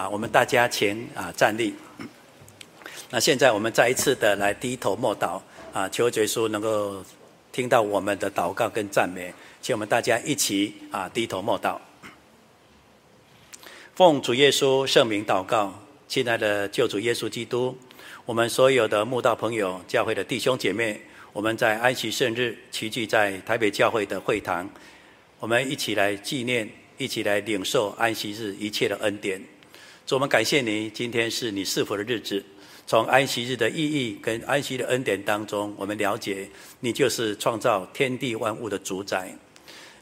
啊，我们大家请啊站立。那现在我们再一次的来低头默祷啊，求耶稣能够听到我们的祷告跟赞美，请我们大家一起啊低头默祷。奉主耶稣圣名祷告，亲爱的救主耶稣基督，我们所有的慕道朋友、教会的弟兄姐妹，我们在安息圣日齐聚在台北教会的会堂，我们一起来纪念，一起来领受安息日一切的恩典。主，我们感谢你，今天是你赐福的日子。从安息日的意义跟安息的恩典当中，我们了解你就是创造天地万物的主宰。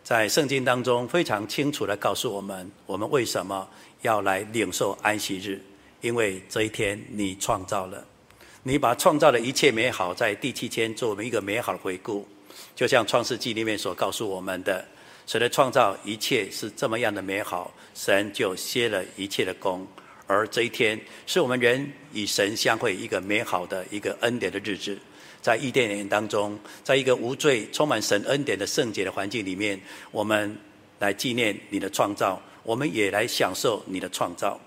在圣经当中非常清楚地告诉我们，我们为什么要来领受安息日？因为这一天你创造了，你把创造的一切美好在第七天做我们一个美好的回顾。就像创世纪里面所告诉我们的，神的创造一切是这么样的美好，神就歇了一切的工。而这一天是我们人与神相会一个美好的一个恩典的日子，在伊甸园当中，在一个无罪、充满神恩典的圣洁的环境里面，我们来纪念你的创造，我们也来享受你的创造。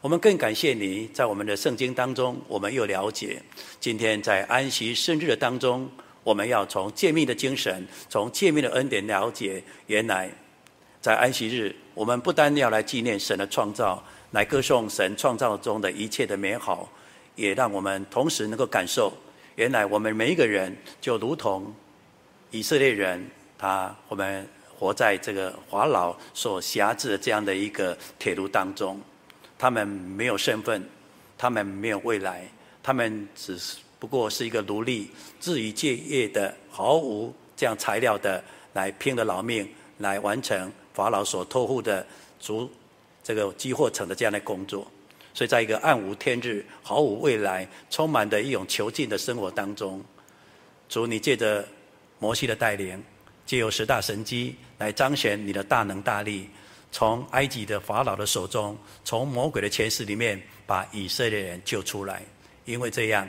我们更感谢你在我们的圣经当中，我们又了解，今天在安息圣日的当中，我们要从诫命的精神，从诫命的恩典了解，原来在安息日，我们不单要来纪念神的创造。来歌颂神创造中的一切的美好，也让我们同时能够感受，原来我们每一个人就如同以色列人，他我们活在这个法老所辖制的这样的一个铁炉当中，他们没有身份，他们没有未来，他们只是不过是一个奴隶，自以继夜的毫无这样材料的来拼了老命来完成法老所托付的主。这个积货城的这样的工作，所以在一个暗无天日、毫无未来、充满的一种囚禁的生活当中，主你借着摩西的带领，借由十大神迹来彰显你的大能大力，从埃及的法老的手中，从魔鬼的权势里面把以色列人救出来，因为这样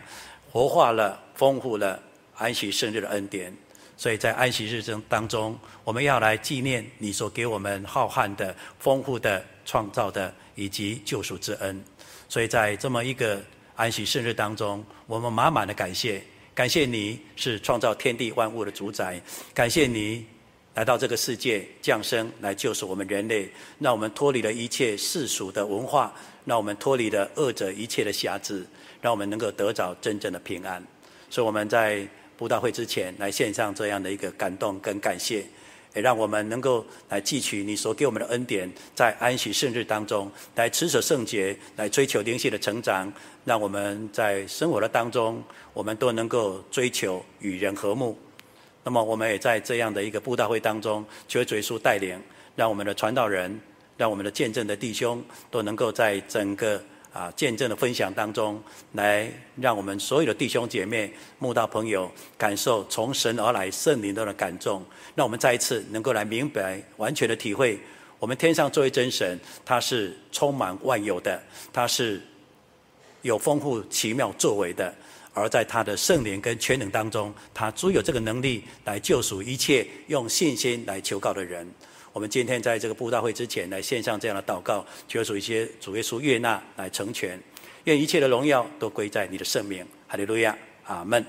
活化了、丰富了安息圣日的恩典。所以在安息日中当中，我们要来纪念你所给我们浩瀚的、丰富的。创造的以及救赎之恩，所以在这么一个安息圣日当中，我们满满的感谢，感谢你是创造天地万物的主宰，感谢你来到这个世界降生来救赎我们人类，让我们脱离了一切世俗的文化，让我们脱离了恶者一切的辖制，让我们能够得着真正的平安。所以我们在布道会之前来献上这样的一个感动跟感谢。也让我们能够来汲取你所给我们的恩典，在安息圣日当中来持守圣洁，来追求灵性的成长。让我们在生活的当中，我们都能够追求与人和睦。那么，我们也在这样的一个布道会当中，求主耶稣带领，让我们的传道人，让我们的见证的弟兄，都能够在整个。啊，见证的分享当中，来让我们所有的弟兄姐妹、慕道朋友感受从神而来圣灵的感动，让我们再一次能够来明白、完全的体会，我们天上作为真神，他是充满万有的，他是有丰富奇妙作为的，而在他的圣灵跟全能当中，他足有这个能力来救赎一切用信心来求告的人。我们今天在这个布道会之前来献上这样的祷告，求主一些主耶稣悦纳来成全，愿一切的荣耀都归在你的圣名，哈利路亚，阿门。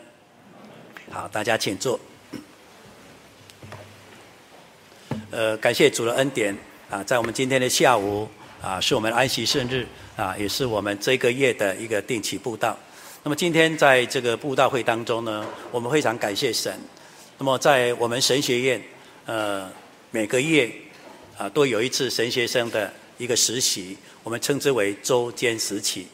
好，大家请坐。呃，感谢主的恩典啊，在我们今天的下午啊，是我们安息圣日啊，也是我们这个月的一个定期布道。那么今天在这个布道会当中呢，我们非常感谢神。那么在我们神学院，呃。每个月啊，都有一次神学生的一个实习，我们称之为周间实习。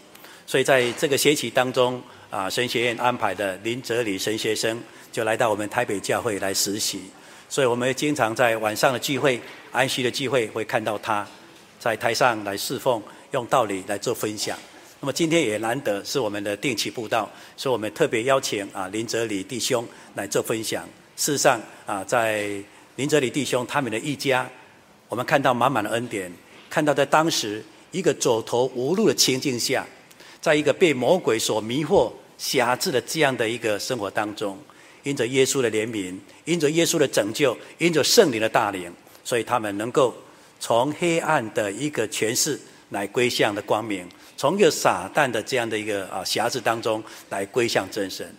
所以在这个学期当中啊，神学院安排的林哲理神学生就来到我们台北教会来实习。所以我们经常在晚上的聚会、安息的聚会会看到他在台上来侍奉，用道理来做分享。那么今天也难得是我们的定期布道，所以我们特别邀请啊林哲理弟兄来做分享。事实上啊，在林哲理弟兄他们的一家，我们看到满满的恩典，看到在当时一个走投无路的情境下，在一个被魔鬼所迷惑、辖制的这样的一个生活当中，因着耶稣的怜悯，因着耶稣的拯救，因着圣灵的大灵，所以他们能够从黑暗的一个权势来归向的光明，从一个撒旦的这样的一个啊匣子当中来归向真神。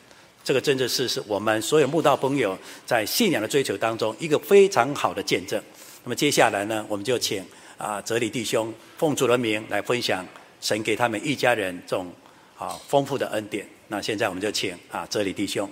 这个真的是是我们所有慕道朋友在信仰的追求当中一个非常好的见证。那么接下来呢，我们就请啊哲理弟兄奉主的名来分享神给他们一家人这种啊丰富的恩典。那现在我们就请啊哲理弟兄。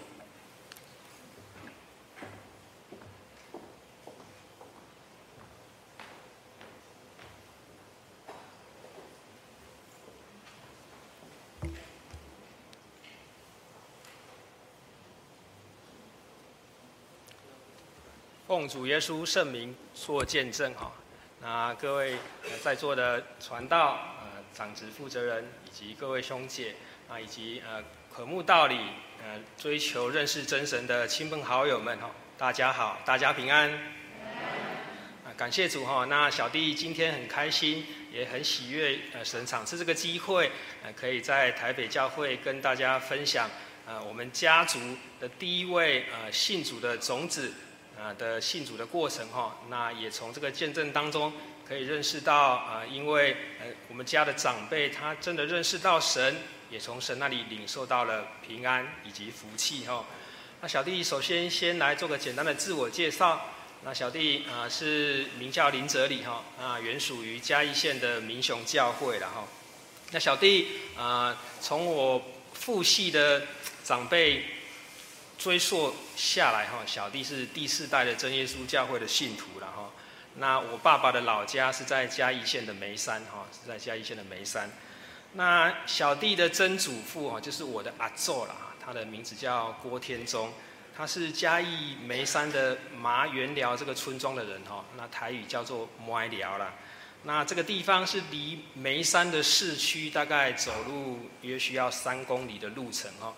奉主耶稣圣名做见证哈，那各位在座的传道、呃长职负责人以及各位兄姐啊，以及呃渴慕道理、呃追求认识真神的亲朋好友们哈，大家好，大家平安。啊，感谢主哈，那小弟今天很开心，也很喜悦，呃神赏赐这个机会，呃可以在台北教会跟大家分享，呃我们家族的第一位呃信主的种子。啊的信主的过程哈，那也从这个见证当中可以认识到啊，因为呃我们家的长辈他真的认识到神，也从神那里领受到了平安以及福气哈。那小弟首先先来做个简单的自我介绍。那小弟啊是名叫林哲理哈，啊原属于嘉义县的民雄教会了哈。那小弟啊从我父系的长辈。追溯下来哈，小弟是第四代的真耶稣教会的信徒了哈。那我爸爸的老家是在嘉义县的梅山哈，是在嘉义县的梅山。那小弟的曾祖父哈，就是我的阿祖了哈，他的名字叫郭天忠，他是嘉义梅山的麻园寮这个村庄的人哈。那台语叫做麦寮啦。那这个地方是离梅山的市区大概走路约需要三公里的路程哈。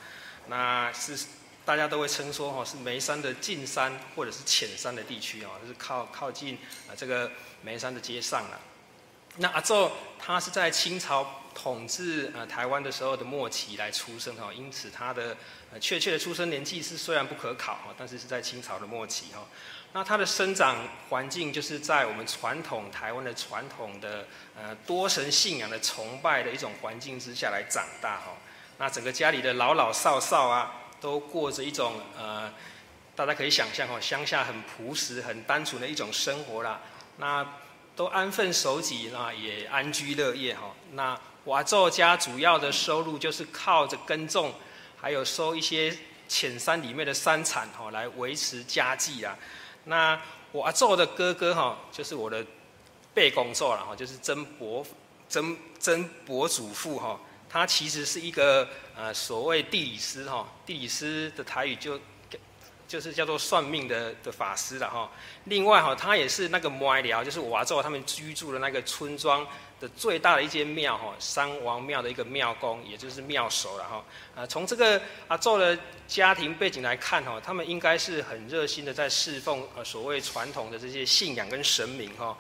那是。大家都会称说哈是眉山的近山或者是浅山的地区哦，就是靠靠近啊这个眉山的街上了。那阿祖他是在清朝统治呃台湾的时候的末期来出生哈，因此他的呃确切的出生年纪是虽然不可考哈，但是是在清朝的末期哈。那他的生长环境就是在我们传统台湾的传统的呃多神信仰的崇拜的一种环境之下来长大哈。那整个家里的老老少少啊。都过着一种呃，大家可以想象哈，乡下很朴实、很单纯的一种生活啦。那都安分守己，那也安居乐业哈。那我阿祖家主要的收入就是靠着耕种，还有收一些浅山里面的山产哈，来维持家计啊。那我阿祖的哥哥哈，就是我的伯公祖了哈，就是曾伯曾曾伯祖父哈。他其实是一个呃所谓地理师哈，地理师的台语就就是叫做算命的的法师了哈。另外哈，他也是那个麦寮，就是我阿祖他们居住的那个村庄的最大的一间庙哈，三王庙的一个庙公，也就是庙首了哈。啊，从这个阿祖的家庭背景来看哈，他们应该是很热心的在侍奉呃所谓传统的这些信仰跟神明哈。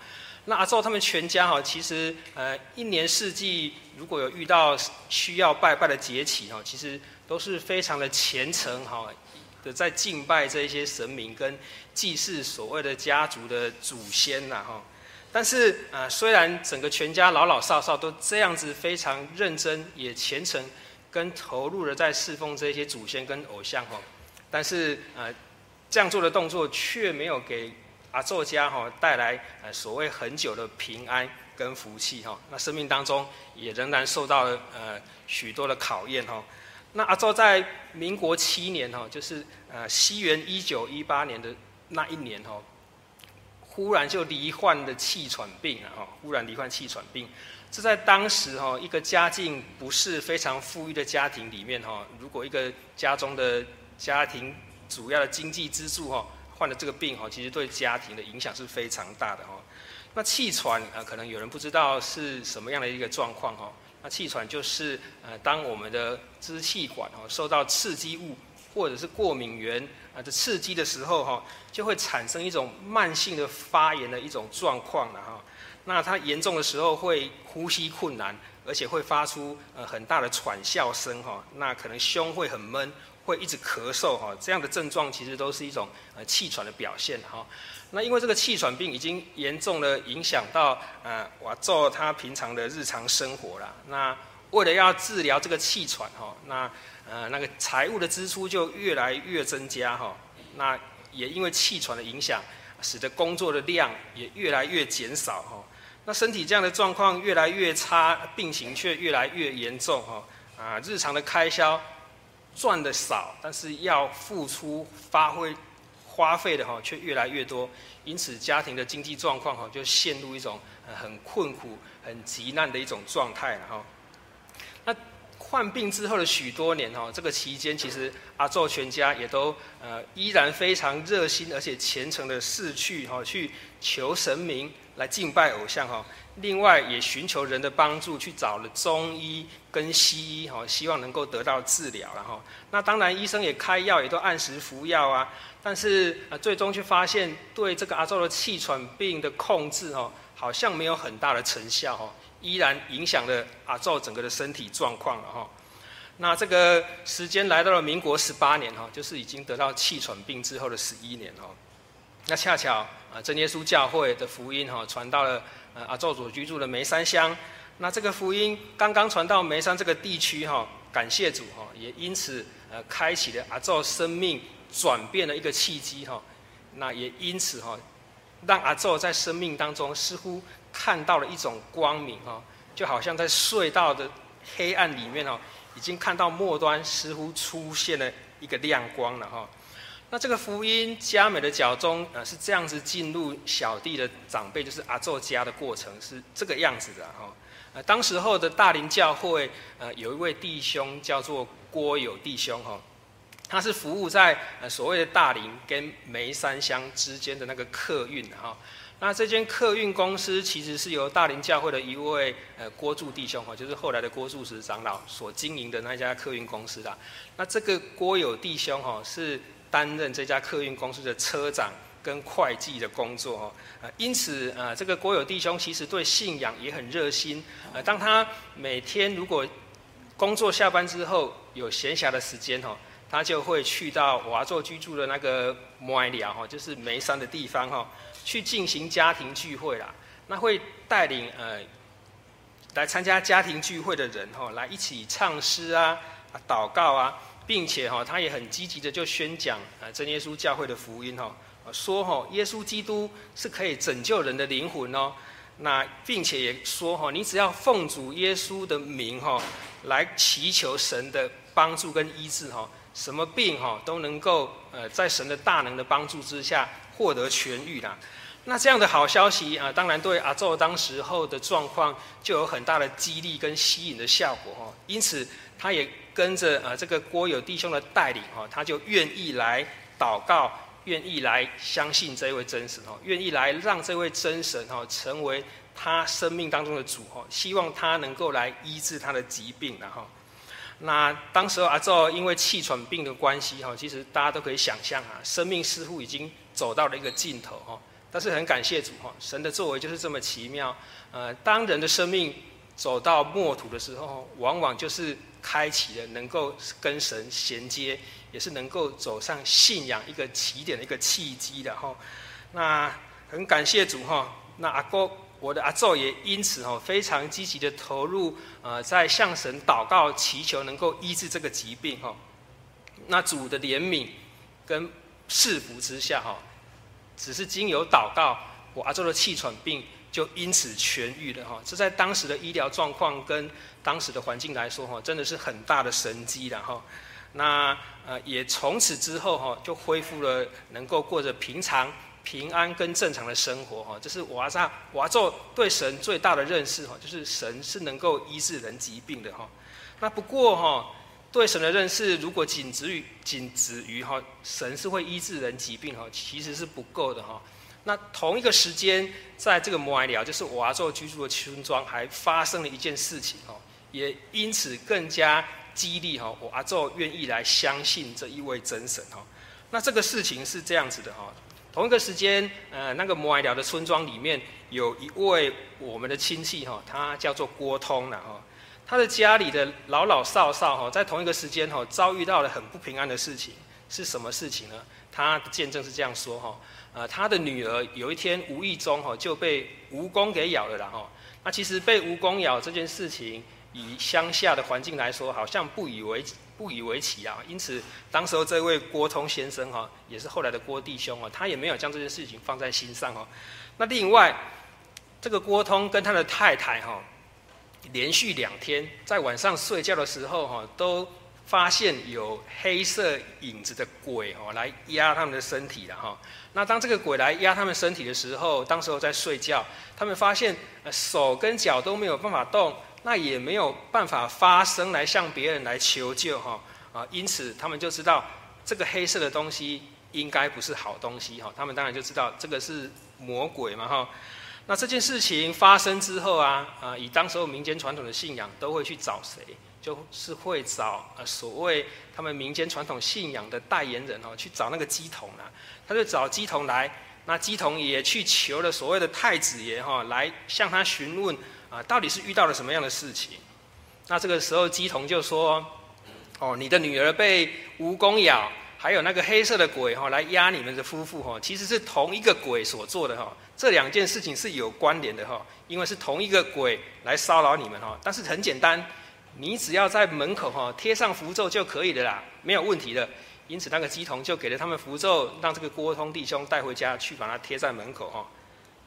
那阿祖他们全家哈，其实呃一年四季如果有遇到需要拜拜的节气哈，其实都是非常的虔诚哈的在敬拜这一些神明跟祭祀所谓的家族的祖先呐哈。但是呃虽然整个全家老老少少都这样子非常认真也虔诚跟投入的在侍奉这些祖先跟偶像哈，但是呃这样做的动作却没有给。阿作家哈带来呃所谓很久的平安跟福气哈，那生命当中也仍然受到了呃许多的考验哈。那阿祖在民国七年哈，就是呃西元一九一八年的那一年哈，忽然就罹患了气喘病啊哈，忽然罹患气喘病。这在当时哈一个家境不是非常富裕的家庭里面哈，如果一个家中的家庭主要的经济支柱哈。患了这个病哈，其实对家庭的影响是非常大的哈。那气喘啊，可能有人不知道是什么样的一个状况哈。那气喘就是呃，当我们的支气管哈受到刺激物或者是过敏原啊的刺激的时候哈，就会产生一种慢性的发炎的一种状况了哈。那它严重的时候会呼吸困难，而且会发出呃很大的喘啸声哈。那可能胸会很闷，会一直咳嗽哈，这样的症状其实都是一种呃气喘的表现哈。那因为这个气喘病已经严重的影响到呃阿祖他平常的日常生活了。那为了要治疗这个气喘哈，那呃那个财务的支出就越来越增加哈。那也因为气喘的影响，使得工作的量也越来越减少哈。那身体这样的状况越来越差，病情却越来越严重哈。啊，日常的开销赚的少，但是要付出发挥花费的哈却越来越多，因此家庭的经济状况哈就陷入一种很困苦、很急难的一种状态了哈。那患病之后的许多年哈，这个期间其实阿祖全家也都呃依然非常热心而且虔诚的逝去哈去求神明来敬拜偶像哈。另外也寻求人的帮助，去找了中医跟西医，哈，希望能够得到治疗，然后，那当然医生也开药，也都按时服药啊，但是呃，最终却发现对这个阿祖的气喘病的控制，哦，好像没有很大的成效，哦，依然影响了阿祖整个的身体状况了，哈。那这个时间来到了民国十八年，哈，就是已经得到气喘病之后的十一年，哦。那恰巧啊，真耶稣教会的福音，哈，传到了。呃，阿祖所居住的梅山乡，那这个福音刚刚传到梅山这个地区哈，感谢主哈，也因此呃开启了阿祖生命转变的一个契机哈，那也因此哈，让阿祖在生命当中似乎看到了一种光明哈，就好像在隧道的黑暗里面哦，已经看到末端似乎出现了一个亮光了哈。那这个福音佳美的脚踪，呃，是这样子进入小弟的长辈，就是阿祖家的过程是这个样子的哈。呃，当时候的大林教会，呃，有一位弟兄叫做郭友弟兄哈，他是服务在呃所谓的大林跟梅山乡之间的那个客运哈。那这间客运公司其实是由大林教会的一位呃郭柱弟兄哈，就是后来的郭柱石长老所经营的那家客运公司的。那这个郭友弟兄哈是。担任这家客运公司的车长跟会计的工作哦，呃，因此呃，这个国友弟兄其实对信仰也很热心。呃，当他每天如果工作下班之后有闲暇的时间哦，他就会去到我阿祖居住的那个麦寮哈，就是梅山的地方哈，去进行家庭聚会啦。那会带领呃来参加家庭聚会的人哈，来一起唱诗啊、祷告啊。并且哈，他也很积极的就宣讲啊真耶稣教会的福音哈，说哈耶稣基督是可以拯救人的灵魂哦。那并且也说哈，你只要奉主耶稣的名哈，来祈求神的帮助跟医治哈，什么病哈都能够呃在神的大能的帮助之下获得痊愈啦。那这样的好消息啊，当然对阿祖当时候的状况就有很大的激励跟吸引的效果哈。因此他也。跟着呃，这个郭友弟兄的带领哈，他就愿意来祷告，愿意来相信这位真神哦，愿意来让这位真神哈成为他生命当中的主哈，希望他能够来医治他的疾病然后，那当时候阿祖因为气喘病的关系哈，其实大家都可以想象啊，生命似乎已经走到了一个尽头哈，但是很感谢主哈，神的作为就是这么奇妙。呃，当人的生命走到末途的时候，往往就是。开启了能够跟神衔接，也是能够走上信仰一个起点的一个契机的哈。那很感谢主哈。那阿哥，我的阿祖也因此哈非常积极的投入呃，在向神祷告祈求能够医治这个疾病哈。那主的怜悯跟赐福之下哈，只是经由祷告，我阿祖的气喘病就因此痊愈了哈。这在当时的医疗状况跟当时的环境来说，哈，真的是很大的神迹了，哈。那呃，也从此之后，哈，就恢复了能够过着平常、平安跟正常的生活，哈。这是我阿祖，我阿祖对神最大的认识，哈，就是神是能够医治人疾病的，哈。那不过，哈，对神的认识如果仅止于仅止于哈，神是会医治人疾病，哈，其实是不够的，哈。那同一个时间，在这个摩埃寮，就是我阿祖居住的村庄，还发生了一件事情，哦。也因此更加激励哈，我阿祖愿意来相信这一位真神哈。那这个事情是这样子的哈，同一个时间，呃，那个摩崖寮的村庄里面有一位我们的亲戚哈，他叫做郭通了哈。他的家里的老老少少哈，在同一个时间哈，遭遇到了很不平安的事情，是什么事情呢？他的见证是这样说哈，呃，他的女儿有一天无意中哈就被蜈蚣给咬了啦哈。那其实被蜈蚣咬这件事情，以乡下的环境来说，好像不以为不以为奇啊。因此，当时候这位郭通先生哈，也是后来的郭弟兄啊，他也没有将这件事情放在心上哈。那另外，这个郭通跟他的太太哈，连续两天在晚上睡觉的时候哈，都发现有黑色影子的鬼哈来压他们的身体了哈。那当这个鬼来压他们身体的时候，当时候在睡觉，他们发现手跟脚都没有办法动，那也没有办法发声来向别人来求救哈啊，因此他们就知道这个黑色的东西应该不是好东西哈。他们当然就知道这个是魔鬼嘛哈。那这件事情发生之后啊，啊，以当时候民间传统的信仰，都会去找谁？就是会找呃所谓他们民间传统信仰的代言人哦，去找那个姬童啊。他就找姬童来，那姬童也去求了所谓的太子爷哈，来向他询问啊，到底是遇到了什么样的事情？那这个时候姬童就说：哦，你的女儿被蜈蚣咬。还有那个黑色的鬼哈，来压你们的夫妇哈，其实是同一个鬼所做的哈。这两件事情是有关联的哈，因为是同一个鬼来骚扰你们哈。但是很简单，你只要在门口哈贴上符咒就可以的啦，没有问题的。因此那个乩童就给了他们符咒，让这个郭通弟兄带回家去把它贴在门口哈。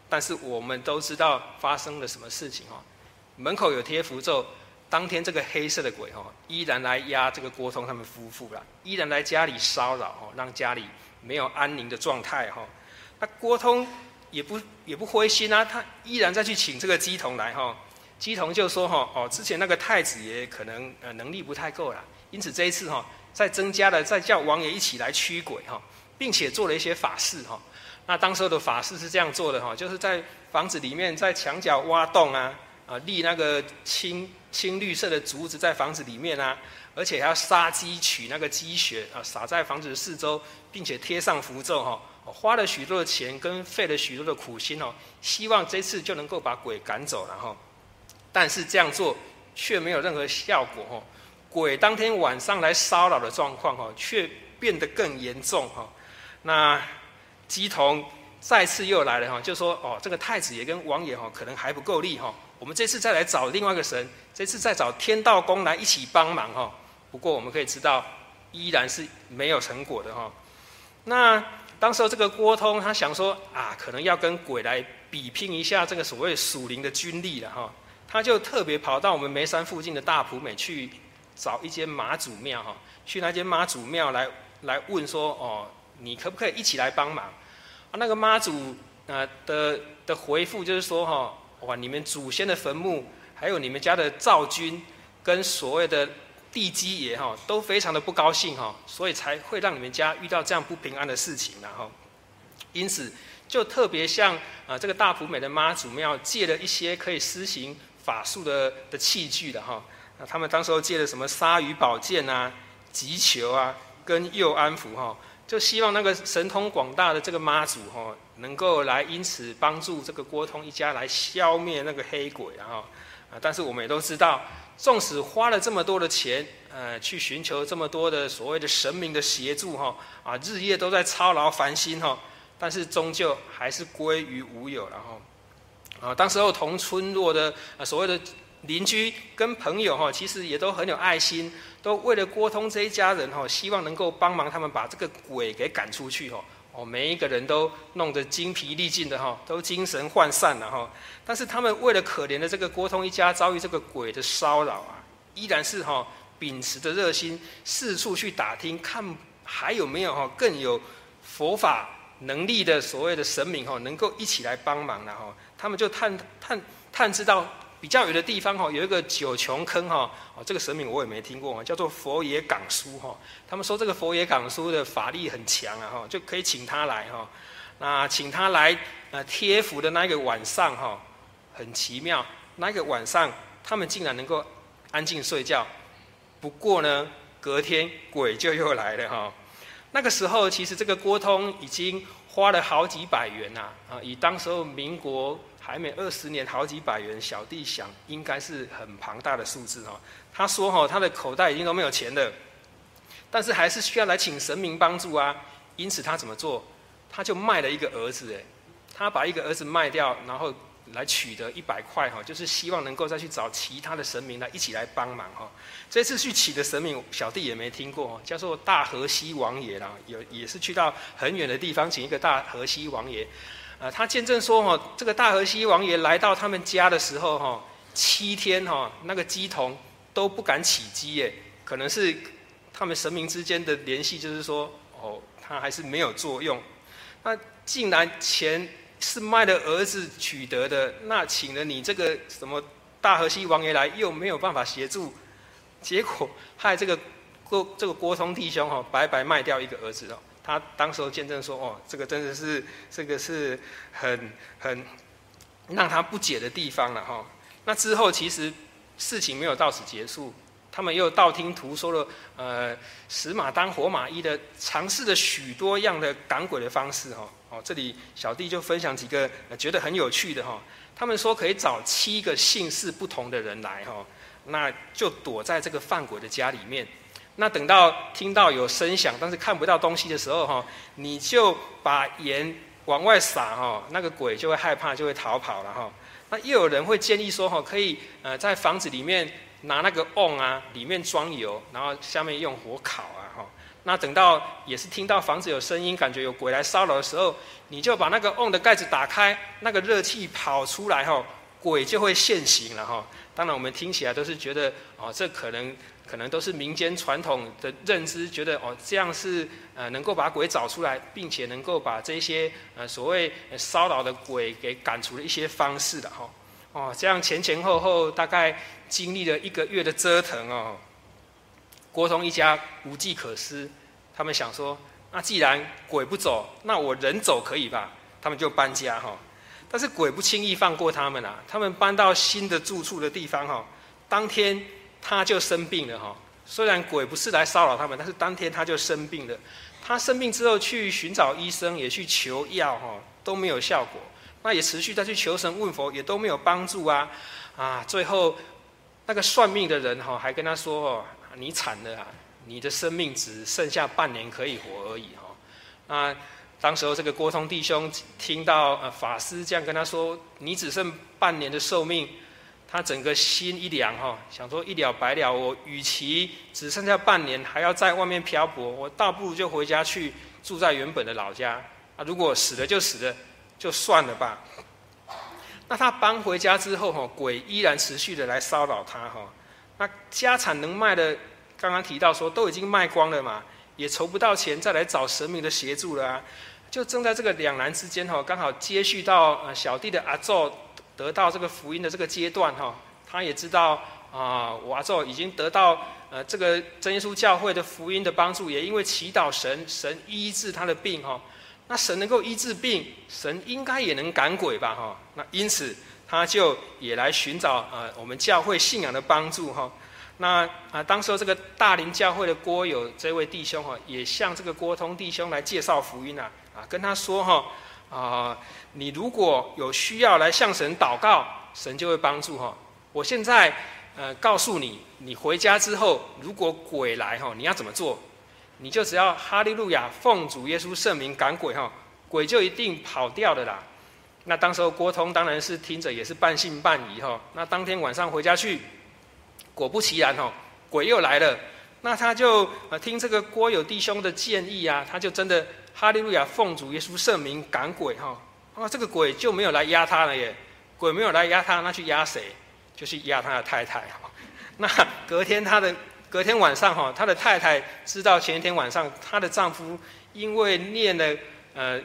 但是我们都知道发生了什么事情哈，门口有贴符咒。当天这个黑色的鬼哈，依然来压这个郭通他们夫妇了，依然来家里骚扰哈，让家里没有安宁的状态哈。那郭通也不也不灰心啊，他依然再去请这个姬童来哈。姬童就说哈，哦，之前那个太子爷可能呃能力不太够了，因此这一次哈，再增加了再叫王爷一起来驱鬼哈，并且做了一些法事哈。那当时的法事是这样做的哈，就是在房子里面在墙角挖洞啊。啊，立那个青青绿色的竹子在房子里面啊，而且还要杀鸡取那个鸡血啊，撒在房子的四周，并且贴上符咒哈，花了许多的钱跟费了许多的苦心哦，希望这次就能够把鬼赶走了哈。但是这样做却没有任何效果哈，鬼当天晚上来骚扰的状况哈，却变得更严重哈。那乩童再次又来了哈，就说哦，这个太子爷跟王爷哈，可能还不够力哈。我们这次再来找另外一个神，这次再找天道公来一起帮忙哈。不过我们可以知道，依然是没有成果的哈。那当时候这个郭通他想说啊，可能要跟鬼来比拼一下这个所谓蜀灵的军力了哈。他就特别跑到我们眉山附近的大埔美去找一间妈祖庙哈，去那间妈祖庙来来问说哦，你可不可以一起来帮忙？啊，那个妈祖啊的的回复就是说哈。哇！你们祖先的坟墓，还有你们家的灶君，跟所谓的地基爷哈，都非常的不高兴哈，所以才会让你们家遇到这样不平安的事情然后，因此就特别向啊这个大埔美的妈祖庙借了一些可以施行法术的的器具的哈。那他们当时候借了什么鲨鱼宝剑啊、急球啊、跟佑安符哈。就希望那个神通广大的这个妈祖哈，能够来因此帮助这个郭通一家来消灭那个黑鬼啊！啊，但是我们也都知道，纵使花了这么多的钱，呃，去寻求这么多的所谓的神明的协助哈，啊，日夜都在操劳烦心哈，但是终究还是归于无有了哈。啊，当时候同村落的啊所谓的。邻居跟朋友哈，其实也都很有爱心，都为了郭通这一家人哈，希望能够帮忙他们把这个鬼给赶出去哈。哦，每一个人都弄得精疲力尽的哈，都精神涣散了哈。但是他们为了可怜的这个郭通一家遭遇这个鬼的骚扰啊，依然是哈秉持着热心，四处去打听，看还有没有哈更有佛法能力的所谓的神明哈，能够一起来帮忙了哈。他们就探探探知到。比较远的地方哈，有一个九穷坑哈，哦，这个神明我也没听过，叫做佛爷港叔哈。他们说这个佛爷港叔的法力很强啊哈，就可以请他来哈。那请他来呃贴符的那一个晚上哈，很奇妙，那个晚上他们竟然能够安静睡觉。不过呢，隔天鬼就又来了哈。那个时候其实这个郭通已经花了好几百元呐啊，以当时候民国。还没二十年，好几百元。小弟想应该是很庞大的数字哦。他说哈，他的口袋已经都没有钱了，但是还是需要来请神明帮助啊。因此他怎么做？他就卖了一个儿子，哎，他把一个儿子卖掉，然后。来取得一百块哈，就是希望能够再去找其他的神明来一起来帮忙哈。这次去请的神明，小弟也没听过，叫做大河西王爷啦，有也是去到很远的地方请一个大河西王爷。呃，他见证说哈，这个大河西王爷来到他们家的时候哈，七天哈，那个鸡童都不敢起鸡耶，可能是他们神明之间的联系，就是说哦，他还是没有作用。那竟然前。是卖了儿子取得的，那请了你这个什么大河西王爷来，又没有办法协助，结果害这个郭这个郭通弟兄哈，白白卖掉一个儿子哦。他当时候见证说，哦，这个真的是这个是很很让他不解的地方了哈。那之后其实事情没有到此结束，他们又道听途说了，呃，死马当活马医的尝试了许多样的赶鬼的方式哈。哦，这里小弟就分享几个觉得很有趣的哈。他们说可以找七个姓氏不同的人来哈，那就躲在这个犯鬼的家里面。那等到听到有声响，但是看不到东西的时候哈，你就把盐往外撒哈，那个鬼就会害怕，就会逃跑了哈。那又有人会建议说哈，可以呃在房子里面拿那个瓮啊，里面装油，然后下面用火烤啊哈。那等到也是听到房子有声音，感觉有鬼来骚扰的时候，你就把那个瓮的盖子打开，那个热气跑出来哈，鬼就会现形了哈。当然我们听起来都是觉得哦，这可能可能都是民间传统的认知，觉得哦这样是呃能够把鬼找出来，并且能够把这些呃所谓骚扰的鬼给赶出的一些方式的哈。哦，这样前前后后大概经历了一个月的折腾哦。国通一家无计可施，他们想说：那既然鬼不走，那我人走可以吧？他们就搬家哈。但是鬼不轻易放过他们啊！他们搬到新的住处的地方哈，当天他就生病了哈。虽然鬼不是来骚扰他们，但是当天他就生病了。他生病之后去寻找医生，也去求药哈，都没有效果。那也持续再去求神问佛，也都没有帮助啊！啊，最后那个算命的人哈，还跟他说哦。你惨了啊！你的生命只剩下半年可以活而已哈。那当时候这个郭通弟兄听到呃法师这样跟他说，你只剩半年的寿命，他整个心一凉哈，想说一了百了，我与其只剩下半年还要在外面漂泊，我倒不如就回家去住在原本的老家。啊，如果死了就死了，就算了吧。那他搬回家之后哈，鬼依然持续的来骚扰他哈。那家产能卖的，刚刚提到说都已经卖光了嘛，也筹不到钱再来找神明的协助了啊，就正在这个两难之间哈，刚好接续到呃小弟的阿祖得到这个福音的这个阶段哈，他也知道啊，我阿祖已经得到呃这个真耶稣教会的福音的帮助，也因为祈祷神，神医治他的病哈，那神能够医治病，神应该也能赶鬼吧哈，那因此。他就也来寻找呃我们教会信仰的帮助哈，那啊当时候这个大林教会的郭友这位弟兄哈，也向这个郭通弟兄来介绍福音啊啊跟他说哈啊你如果有需要来向神祷告，神就会帮助哈。我现在呃告诉你，你回家之后如果鬼来哈，你要怎么做？你就只要哈利路亚奉主耶稣圣名赶鬼哈，鬼就一定跑掉的啦。那当时候郭通当然是听着也是半信半疑哈。那当天晚上回家去，果不其然哈，鬼又来了。那他就呃听这个郭友弟兄的建议啊，他就真的哈利路亚奉主耶稣圣名赶鬼哈。啊，这个鬼就没有来压他了耶。鬼没有来压他，那去压谁？就去压他的太太哈。那隔天他的隔天晚上哈，他的太太知道前一天晚上她的丈夫因为念了呃。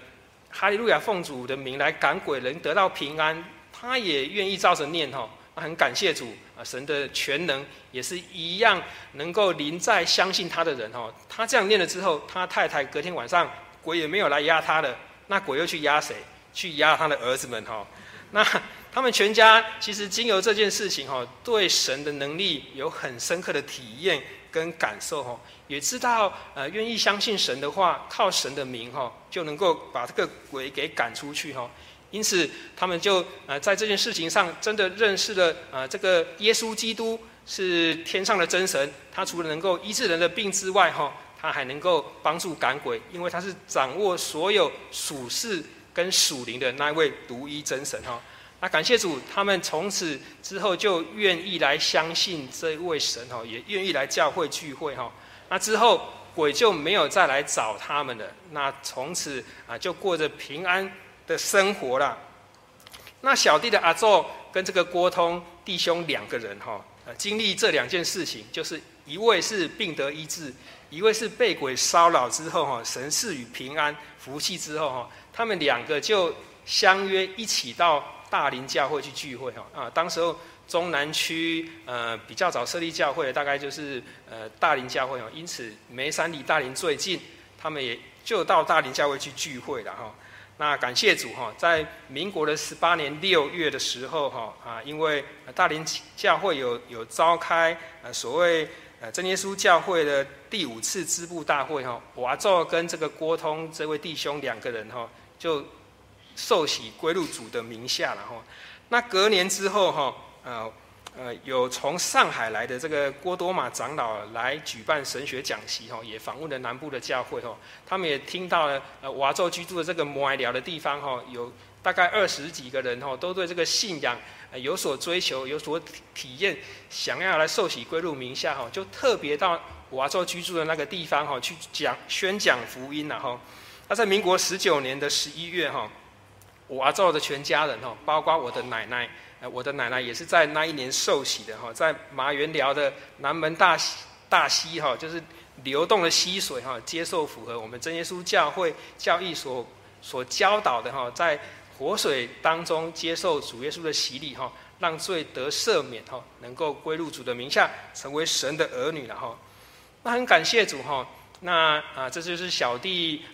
哈利路亚，奉主的名来赶鬼，能得到平安，他也愿意照着念哈，很感谢主啊，神的全能也是一样能够临在相信他的人哈。他这样念了之后，他太太隔天晚上鬼也没有来压他了，那鬼又去压谁？去压他的儿子们哈。那他们全家其实经由这件事情哈，对神的能力有很深刻的体验跟感受哈。也知道，呃，愿意相信神的话，靠神的名哈，就能够把这个鬼给赶出去哈。因此他们就呃在这件事情上真的认识了呃这个耶稣基督是天上的真神，他除了能够医治人的病之外，哈，他还能够帮助赶鬼，因为他是掌握所有属世跟属灵的那位独一真神，哈。那感谢主，他们从此之后就愿意来相信这位神哈，也愿意来教会聚会哈。那之后鬼就没有再来找他们了。那从此啊，就过着平安的生活了。那小弟的阿祖跟这个郭通弟兄两个人哈，呃，经历这两件事情，就是一位是病得医治，一位是被鬼骚扰之后哈，神赐予平安福气之后哈，他们两个就相约一起到。大林教会去聚会哈啊，当时候中南区呃比较早设立教会的大概就是呃大林教会哦，因此梅山离大林最近，他们也就到大林教会去聚会了哈。那感谢主哈，在民国的十八年六月的时候哈啊，因为大林教会有有召开呃所谓呃真耶稣教会的第五次支部大会哈，我阿祖跟这个郭通这位弟兄两个人哈就。受洗归入主的名下了哈，那隔年之后哈，呃呃有从上海来的这个郭多玛长老来举办神学讲习哈，也访问了南部的教会哈，他们也听到了呃瓦州居住的这个摩崖寮的地方哈，有大概二十几个人哈，都对这个信仰有所追求，有所体验，想要来受洗归入名下哈，就特别到瓦州居住的那个地方哈去讲宣讲福音了哈。那在民国十九年的十一月哈。我阿祖的全家人哈，包括我的奶奶，我的奶奶也是在那一年受洗的哈，在麻园寮的南门大溪大溪哈，就是流动的溪水哈，接受符合我们真耶稣教会教义所所教导的哈，在活水当中接受主耶稣的洗礼哈，让罪得赦免哈，能够归入主的名下，成为神的儿女了哈。那很感谢主哈，那啊，这就是小弟。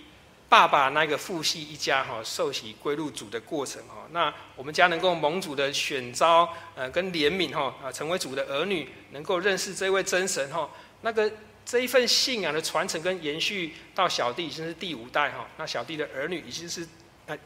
爸爸那个父系一家哈受洗归入主的过程哈，那我们家能够蒙主的选召呃跟怜悯哈啊成为主的儿女，能够认识这位真神哈，那个这一份信仰的传承跟延续到小弟已经是第五代哈，那小弟的儿女已经是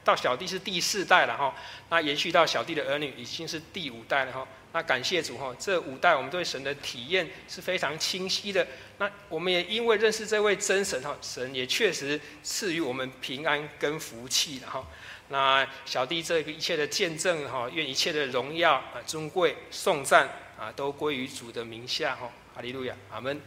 到小弟是第四代了哈，那延续到小弟的儿女已经是第五代了哈。那感谢主哈，这五代我们对神的体验是非常清晰的。那我们也因为认识这位真神哈，神也确实赐予我们平安跟福气的哈。那小弟这个一切的见证哈，愿一切的荣耀啊、尊贵、颂赞啊，都归于主的名下哈。哈利路亚，阿门。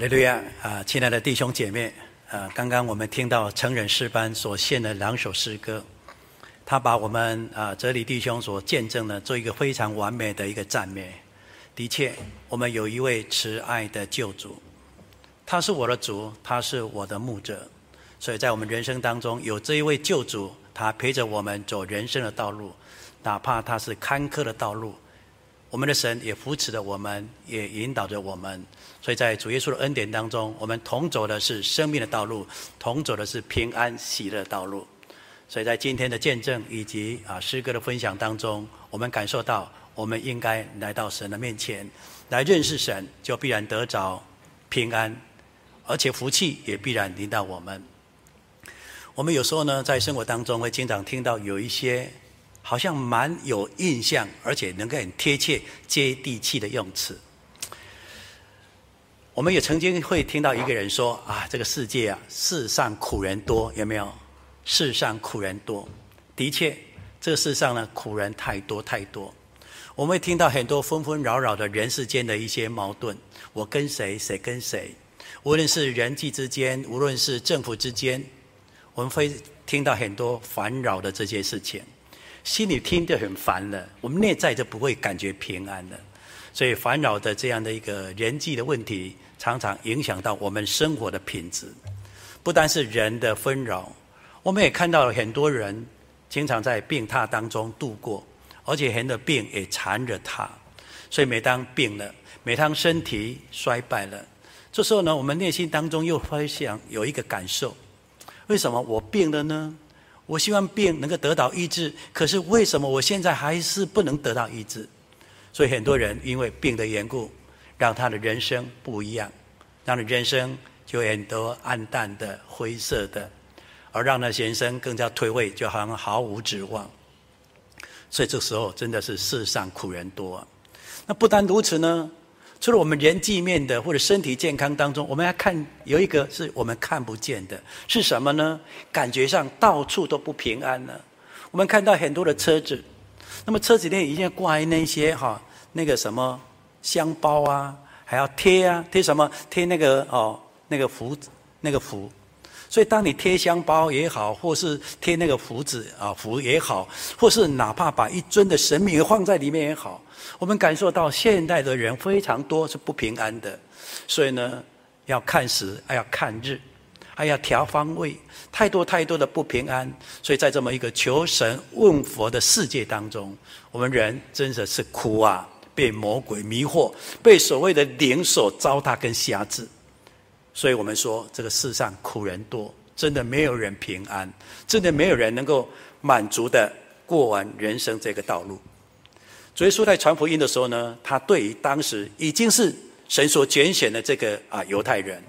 利路亚啊，亲爱的弟兄姐妹啊，刚刚我们听到成人诗班所献的两首诗歌，他把我们啊哲理弟兄所见证的做一个非常完美的一个赞美。的确，我们有一位慈爱的救主，他是我的主，他是我的牧者，所以在我们人生当中有这一位救主，他陪着我们走人生的道路，哪怕他是坎坷的道路，我们的神也扶持着我们，也引导着我们。所以在主耶稣的恩典当中，我们同走的是生命的道路，同走的是平安喜乐的道路。所以在今天的见证以及啊诗歌的分享当中，我们感受到，我们应该来到神的面前，来认识神，就必然得着平安，而且福气也必然临到我们。我们有时候呢，在生活当中会经常听到有一些好像蛮有印象，而且能够很贴切、接地气的用词。我们也曾经会听到一个人说：“啊，这个世界啊，世上苦人多，有没有？”世上苦人多，的确，这个世上呢，苦人太多太多。我们会听到很多纷纷扰扰的人世间的一些矛盾，我跟谁，谁跟谁，无论是人际之间，无论是政府之间，我们会听到很多烦扰的这些事情，心里听得很烦了，我们内在就不会感觉平安了。所以烦扰的这样的一个人际的问题，常常影响到我们生活的品质，不单是人的纷扰。我们也看到了很多人经常在病榻当中度过，而且很多病也缠着他。所以每当病了，每当身体衰败了，这时候呢，我们内心当中又会想有一个感受：为什么我病了呢？我希望病能够得到医治，可是为什么我现在还是不能得到医治？所以很多人因为病的缘故，让他的人生不一样，让他人生就很多暗淡的、灰色的。而让那些人生更加颓废，就好像毫无指望。所以这时候真的是世上苦人多啊。那不单如此呢，除了我们人际面的或者身体健康当中，我们要看有一个是我们看不见的，是什么呢？感觉上到处都不平安了。我们看到很多的车子，那么车子里面已经挂那些哈那个什么香包啊，还要贴啊贴什么贴那个哦那个符那个符。所以，当你贴香包也好，或是贴那个符纸啊符也好，或是哪怕把一尊的神明放在里面也好，我们感受到现代的人非常多是不平安的。所以呢，要看时，还要看日，还要调方位，太多太多的不平安。所以在这么一个求神问佛的世界当中，我们人真的是苦啊，被魔鬼迷惑，被所谓的灵所糟蹋跟辖制。所以我们说，这个世上苦人多，真的没有人平安，真的没有人能够满足的过完人生这个道路。主耶稣在传福音的时候呢，他对于当时已经是神所拣选的这个啊犹太人，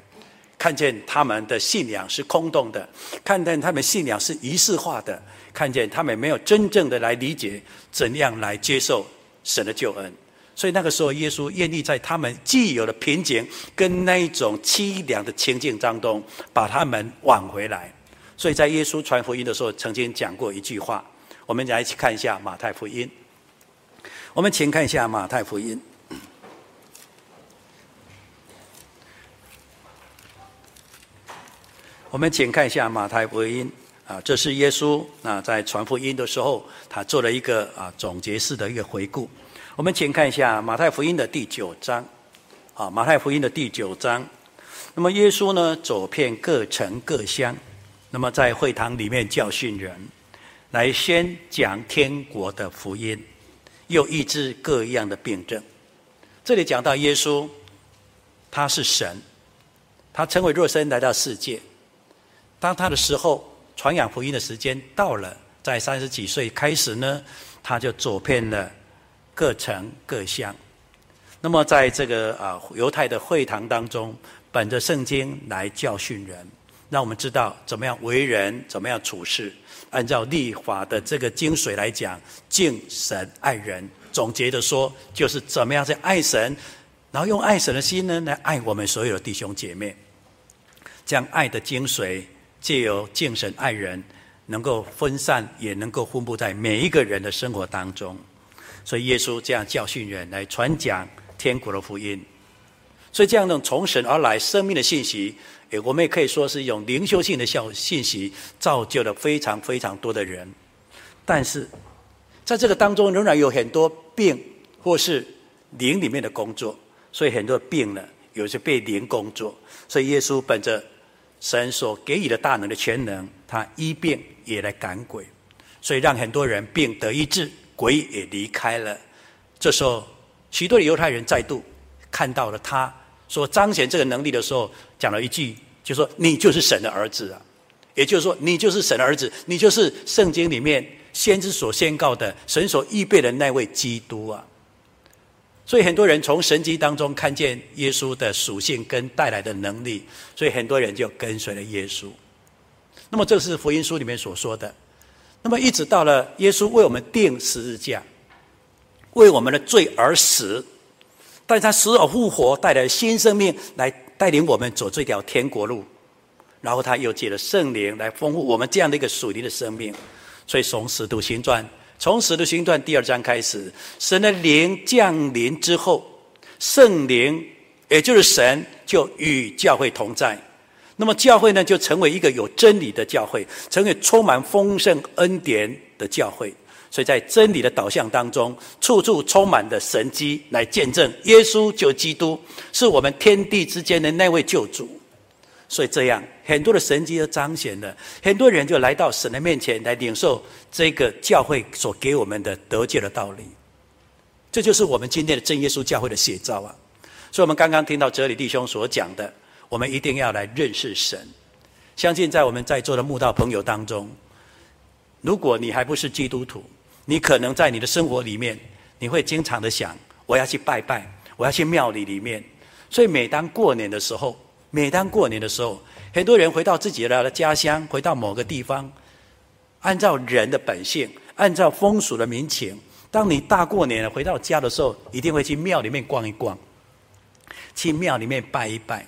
看见他们的信仰是空洞的，看见他们信仰是仪式化的，看见他们没有真正的来理解怎样来接受神的救恩。所以那个时候，耶稣愿意在他们既有的瓶颈跟那一种凄凉的情境当中，把他们挽回来。所以在耶稣传福音的时候，曾经讲过一句话。我们来一起看一下马太福音。我们请看一下马太福音。我们请看一下马太福音啊，这是耶稣啊在传福音的时候，他做了一个啊总结式的一个回顾。我们请看一下马太福音的第九章，啊，马太福音的第九章。那么耶稣呢，走遍各城各乡，那么在会堂里面教训人，来先讲天国的福音，又医治各样的病症。这里讲到耶稣，他是神，他成为肉身来到世界。当他的时候，传扬福音的时间到了，在三十几岁开始呢，他就走遍了。各城各乡，那么在这个啊犹太的会堂当中，本着圣经来教训人，让我们知道怎么样为人，怎么样处事。按照律法的这个精髓来讲，敬神爱人，总结的说，就是怎么样去爱神，然后用爱神的心呢来爱我们所有的弟兄姐妹，将爱的精髓借由敬神爱人，能够分散，也能够分布在每一个人的生活当中。所以耶稣这样教训人，来传讲天国的福音。所以这样一种从神而来生命的信息，诶，我们也可以说是一种灵修性的信信息，造就了非常非常多的人。但是，在这个当中，仍然有很多病或是灵里面的工作。所以很多病呢，有些被灵工作。所以耶稣本着神所给予的大能的全能，他医病也来赶鬼，所以让很多人病得医治。鬼也离开了。这时候，许多的犹太人再度看到了他所彰显这个能力的时候，讲了一句，就说：“你就是神的儿子啊！”也就是说，你就是神的儿子，你就是圣经里面先知所宣告的神所预备的那位基督啊。所以很多人从神迹当中看见耶稣的属性跟带来的能力，所以很多人就跟随了耶稣。那么这是福音书里面所说的。那么一直到了耶稣为我们定十字架，为我们的罪而死，但他死而复活，带来新生命，来带领我们走这条天国路。然后他又借着圣灵来丰富我们这样的一个属灵的生命。所以从使徒行传，从使徒行传第二章开始，神的灵降临之后，圣灵也就是神就与教会同在。那么教会呢，就成为一个有真理的教会，成为充满丰盛恩典的教会。所以在真理的导向当中，处处充满的神迹来见证耶稣就基督是我们天地之间的那位救主。所以这样很多的神迹都彰显了，很多人就来到神的面前来领受这个教会所给我们的得救的道理。这就是我们今天的真耶稣教会的写照啊！所以我们刚刚听到哲理弟兄所讲的。我们一定要来认识神。相信在我们在座的慕道朋友当中，如果你还不是基督徒，你可能在你的生活里面，你会经常的想：我要去拜拜，我要去庙里里面。所以每当过年的时候，每当过年的时候，很多人回到自己的家乡，回到某个地方，按照人的本性，按照风俗的民情，当你大过年回到家的时候，一定会去庙里面逛一逛，去庙里面拜一拜。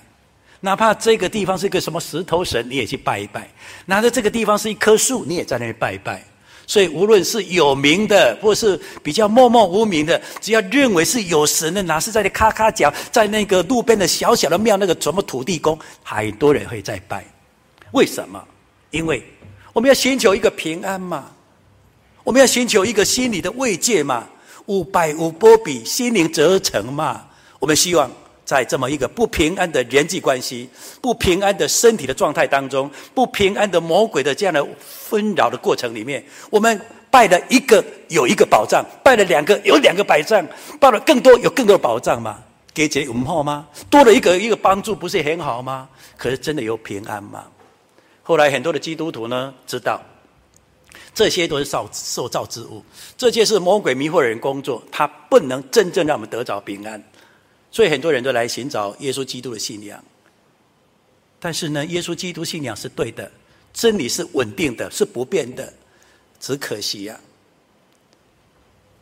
哪怕这个地方是一个什么石头神，你也去拜一拜；哪怕这个地方是一棵树，你也在那里拜一拜。所以，无论是有名的，或是比较默默无名的，只要认为是有神的，哪是在那咔咔角，在那个路边的小小的庙，那个什么土地公，很多人会在拜。为什么？因为我们要寻求一个平安嘛，我们要寻求一个心理的慰藉嘛，无拜无波比，心灵则成嘛。我们希望。在这么一个不平安的人际关系、不平安的身体的状态当中、不平安的魔鬼的这样的纷扰的过程里面，我们拜了一个有一个保障，拜了两个有两个保障，拜了更多有更多的保障吗？给这五后吗？多了一个一个帮助，不是很好吗？可是真的有平安吗？后来很多的基督徒呢，知道这些都是受受造之物，这些是魔鬼迷惑人工作，他不能真正让我们得着平安。所以很多人都来寻找耶稣基督的信仰，但是呢，耶稣基督信仰是对的，真理是稳定的，是不变的，只可惜呀、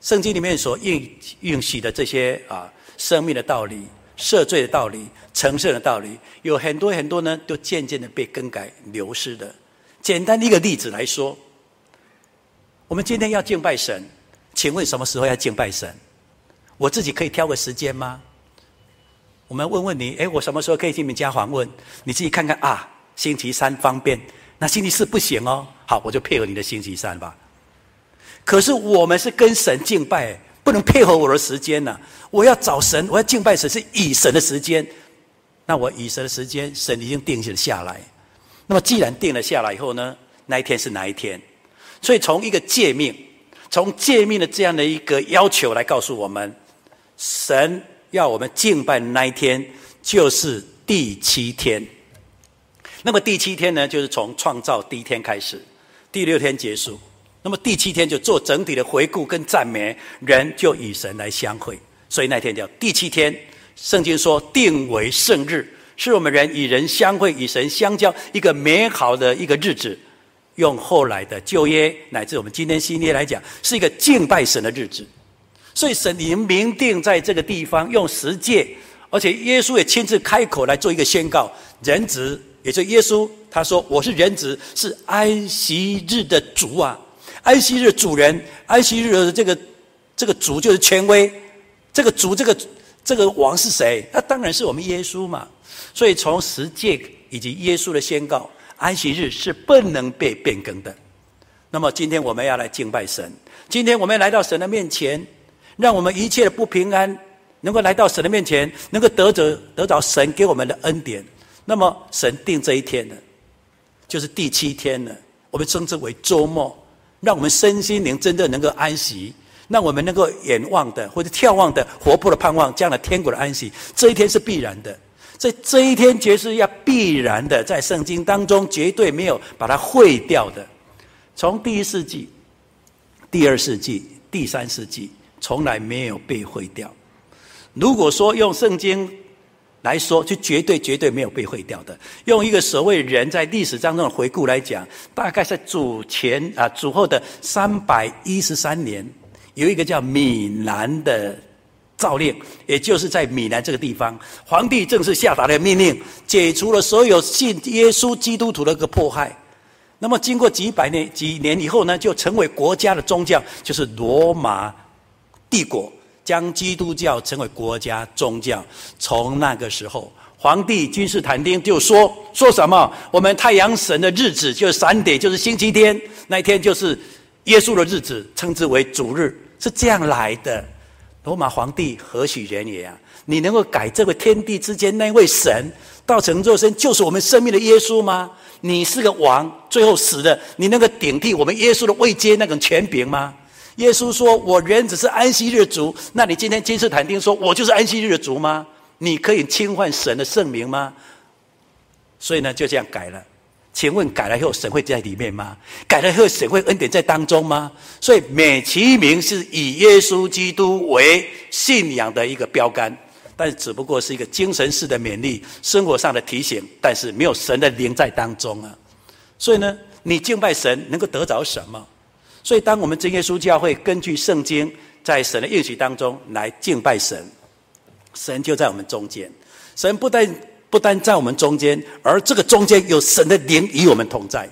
圣经里面所应允许的这些啊，生命的道理、赦罪的道理、成圣的道理，有很多很多呢，都渐渐的被更改、流失的。简单的一个例子来说，我们今天要敬拜神，请问什么时候要敬拜神？我自己可以挑个时间吗？我们问问你，哎，我什么时候可以去你们家访问？你自己看看啊，星期三方便，那星期四不行哦。好，我就配合你的星期三吧。可是我们是跟神敬拜，不能配合我的时间呢。我要找神，我要敬拜神是以神的时间。那我以神的时间，神已经定下来。那么既然定了下来以后呢，那一天是哪一天？所以从一个诫命，从诫命的这样的一个要求来告诉我们，神。要我们敬拜那一天，就是第七天。那么第七天呢，就是从创造第一天开始，第六天结束。那么第七天就做整体的回顾跟赞美，人就与神来相会。所以那天叫第七天。圣经说定为圣日，是我们人与人相会、与神相交一个美好的一个日子。用后来的旧约乃至我们今天新约来讲，是一个敬拜神的日子。所以神已经明定在这个地方用十诫，而且耶稣也亲自开口来做一个宣告：人子，也就耶稣，他说：“我是人子，是安息日的主啊！安息日主人，安息日的这个这个主就是权威。这个主，这个这个王是谁？那当然是我们耶稣嘛。所以从十诫以及耶稣的宣告，安息日是不能被变更的。那么今天我们要来敬拜神，今天我们来到神的面前。让我们一切的不平安能够来到神的面前，能够得着得着神给我们的恩典。那么神定这一天呢，就是第七天了。我们称之为周末，让我们身心灵真正能够安息，让我们能够眼望的或者眺望的活泼的盼望，将来天国的安息。这一天是必然的。所以这一天决是要必然的，在圣经当中绝对没有把它毁掉的。从第一世纪、第二世纪、第三世纪，从来没有被毁掉。如果说用圣经来说，就绝对绝对没有被毁掉的。用一个所谓人在历史当中的回顾来讲，大概在主前啊主后的三百一十三年，有一个叫米兰的诏令，也就是在米兰这个地方，皇帝正式下达了命令，解除了所有信耶稣基督徒的一个迫害。那么经过几百年几年以后呢，就成为国家的宗教，就是罗马帝国。将基督教成为国家宗教，从那个时候，皇帝君士坦丁就说说什么？我们太阳神的日子就是三点就是星期天，那一天就是耶稣的日子，称之为主日，是这样来的。罗马皇帝何许人也啊？你能够改这个天地之间那位神道成肉身，就是我们生命的耶稣吗？你是个王，最后死的，你能够顶替我们耶稣的位阶那种权柄吗？耶稣说：“我原只是安息日主。”那你今天君士坦丁说：“我就是安息日主吗？”你可以侵犯神的圣名吗？所以呢，就这样改了。请问改了以后，神会在里面吗？改了以后，神会恩典在当中吗？所以美其名是以耶稣基督为信仰的一个标杆，但只不过是一个精神式的勉励，生活上的提醒，但是没有神的灵在当中啊。所以呢，你敬拜神能够得着什么？所以，当我们真耶稣教会根据圣经，在神的应许当中来敬拜神，神就在我们中间。神不但不但在我们中间，而这个中间有神的灵与我们同在。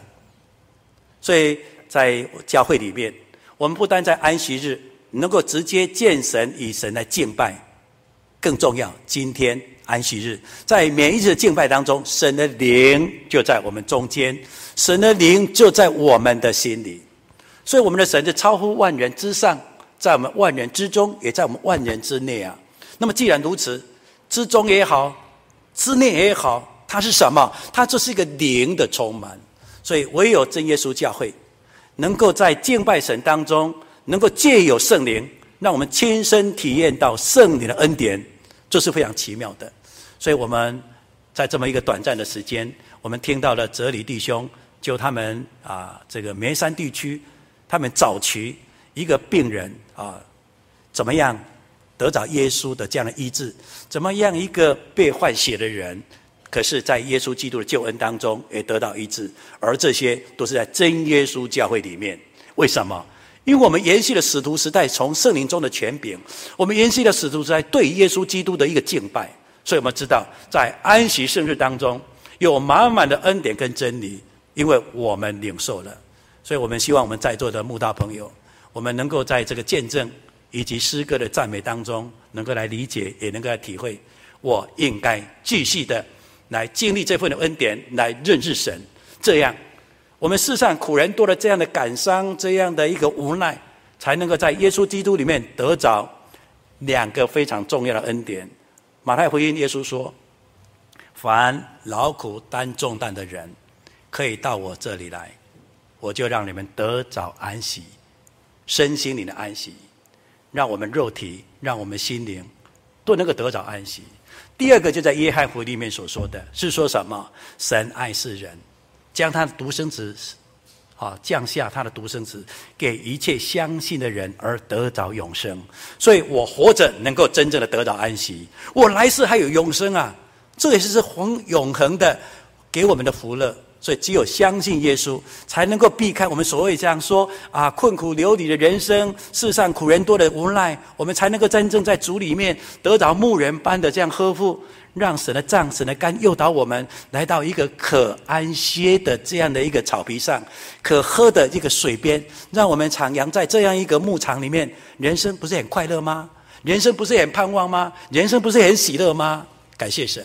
所以在教会里面，我们不但在安息日能够直接见神与神来敬拜，更重要，今天安息日在每一日的敬拜当中，神的灵就在我们中间，神的灵就在我们的心里。所以，我们的神是超乎万人之上，在我们万人之中，也在我们万人之内啊。那么，既然如此，之中也好，之内也好，它是什么？它就是一个灵的充满。所以，唯有真耶稣教会，能够在敬拜神当中，能够借有圣灵，让我们亲身体验到圣灵的恩典，这是非常奇妙的。所以，我们在这么一个短暂的时间，我们听到了哲理弟兄就他们啊，这个梅山地区。他们找取一个病人啊，怎么样得着耶稣的这样的医治？怎么样一个被换血的人，可是在耶稣基督的救恩当中也得到医治？而这些都是在真耶稣教会里面。为什么？因为我们延续了使徒时代从圣灵中的权柄，我们延续了使徒时代对耶稣基督的一个敬拜，所以我们知道在安息圣日当中有满满的恩典跟真理，因为我们领受了。所以我们希望我们在座的慕道朋友，我们能够在这个见证以及诗歌的赞美当中，能够来理解，也能够来体会，我应该继续的来经历这份的恩典，来认识神。这样，我们世上苦人多了这样的感伤，这样的一个无奈，才能够在耶稣基督里面得着两个非常重要的恩典。马太福音耶稣说：“凡劳苦担重担的人，可以到我这里来。”我就让你们得着安息，身心灵的安息，让我们肉体，让我们心灵都能够得着安息。第二个就在约翰福音里面所说的是说什么？神爱世人，将他的独生子，啊，降下他的独生子，给一切相信的人而得着永生。所以我活着能够真正的得着安息，我来世还有永生啊！这也是是恒永恒的给我们的福乐。所以，只有相信耶稣，才能够避开我们所谓这样说啊，困苦流离的人生，世上苦人多的无奈，我们才能够真正在主里面得到牧人般的这样呵护，让神的杖、神的竿诱导我们来到一个可安歇的这样的一个草皮上，可喝的一个水边，让我们徜徉在这样一个牧场里面，人生不是很快乐吗？人生不是很盼望吗？人生不是很喜乐吗？感谢神。